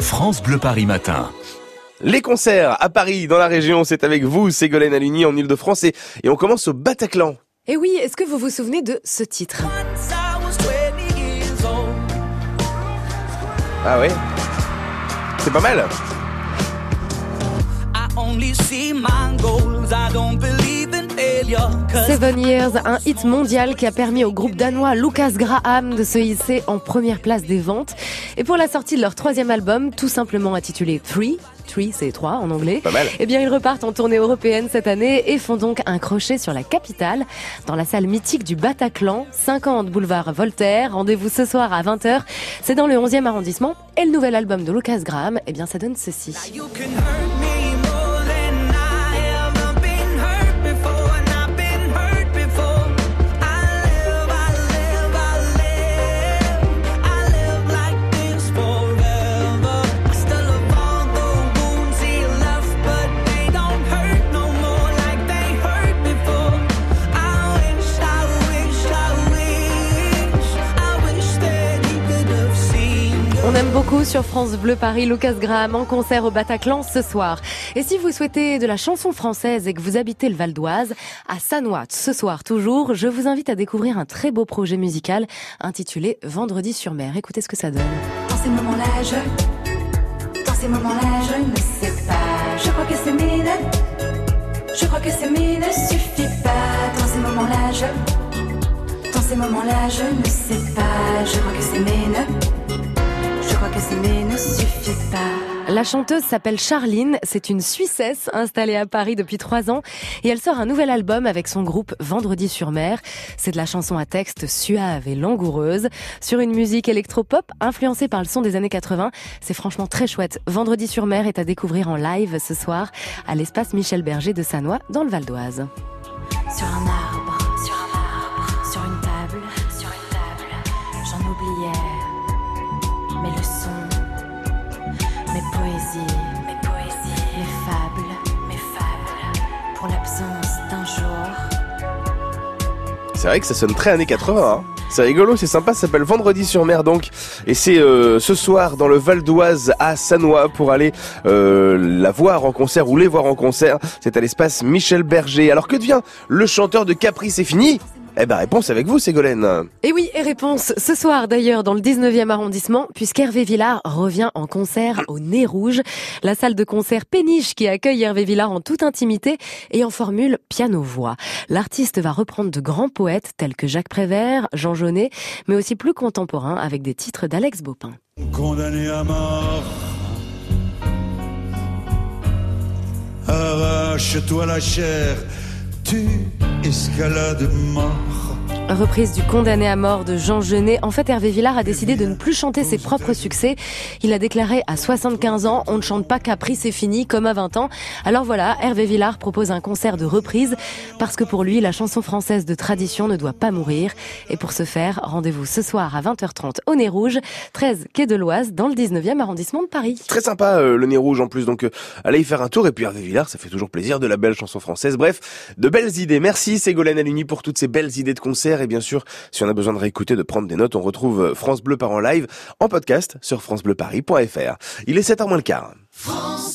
France Bleu Paris Matin. Les concerts à Paris, dans la région, c'est avec vous, Ségolène Aluni, en Ile-de-France, et, et on commence au Bataclan. Et oui, est-ce que vous vous souvenez de ce titre? Ah ouais? C'est pas mal Seven Years, un hit mondial qui a permis au groupe danois Lucas Graham de se hisser en première place des ventes. Et pour la sortie de leur troisième album, tout simplement intitulé Three, Three c'est trois en anglais, Pas mal. eh bien ils repartent en tournée européenne cette année et font donc un crochet sur la capitale, dans la salle mythique du Bataclan, 50 boulevard Voltaire. Rendez-vous ce soir à 20h, c'est dans le 11e arrondissement. Et le nouvel album de Lucas Graham, eh bien ça donne ceci. Aime beaucoup sur France Bleu Paris Lucas Graham en concert au Bataclan ce soir. Et si vous souhaitez de la chanson française et que vous habitez le Val d'Oise, à Sanois ce soir toujours, je vous invite à découvrir un très beau projet musical intitulé Vendredi sur mer. Écoutez ce que ça donne. Dans ces moments-là, je. Dans ces moments-là, je ne sais pas. Je crois que s'aimer ne. Je crois que s'aimer ne suffit pas. Dans ces moments-là, je. Dans ces moments-là, je ne sais pas. Je crois que s'aimer ne. Je crois que s'aimer ne suffit pas. La chanteuse s'appelle Charline, c'est une Suissesse installée à Paris depuis trois ans et elle sort un nouvel album avec son groupe Vendredi sur mer. C'est de la chanson à texte suave et langoureuse sur une musique électropop influencée par le son des années 80. C'est franchement très chouette. Vendredi sur mer est à découvrir en live ce soir à l'espace Michel Berger de Sanois dans le Val d'Oise. Sur un arbre, poésies, mes poésies, mes fables, mes fables, pour l'absence d'un jour. C'est vrai que ça sonne très années 80. Hein. C'est rigolo, c'est sympa, ça s'appelle Vendredi sur mer donc. Et c'est euh, ce soir dans le Val d'Oise à Sanois pour aller euh, la voir en concert ou les voir en concert. C'est à l'espace Michel Berger. Alors que devient le chanteur de Capri C'est fini? Eh ben réponse avec vous Ségolène. Et oui, et réponse ce soir d'ailleurs dans le 19e arrondissement, puisqu'Hervé Villard revient en concert au Nez Rouge, la salle de concert péniche qui accueille Hervé Villard en toute intimité et en formule piano-voix. L'artiste va reprendre de grands poètes tels que Jacques Prévert, Jean Genet, mais aussi plus contemporains avec des titres d'Alex Bopin. condamné à mort. Arrache-toi la chair, tu escalade mort. Reprise du condamné à mort de Jean Genet. En fait, Hervé Villard a décidé de ne plus chanter ses propres succès. Il a déclaré à 75 ans, on ne chante pas Capri, c'est fini, comme à 20 ans. Alors voilà, Hervé Villard propose un concert de reprise parce que pour lui, la chanson française de tradition ne doit pas mourir. Et pour ce faire, rendez-vous ce soir à 20h30 au Nez Rouge, 13 quai de l'Oise, dans le 19e arrondissement de Paris. Très sympa euh, le nez rouge en plus, donc euh, allez y faire un tour. Et puis Hervé Villard, ça fait toujours plaisir, de la belle chanson française. Bref, de belles idées. Merci Ségolène Aluni pour toutes ces belles idées de concert. Et bien sûr, si on a besoin de réécouter, de prendre des notes, on retrouve euh, France Bleu par en live en podcast sur francebleuparis.fr. Il est 7h moins le quart. France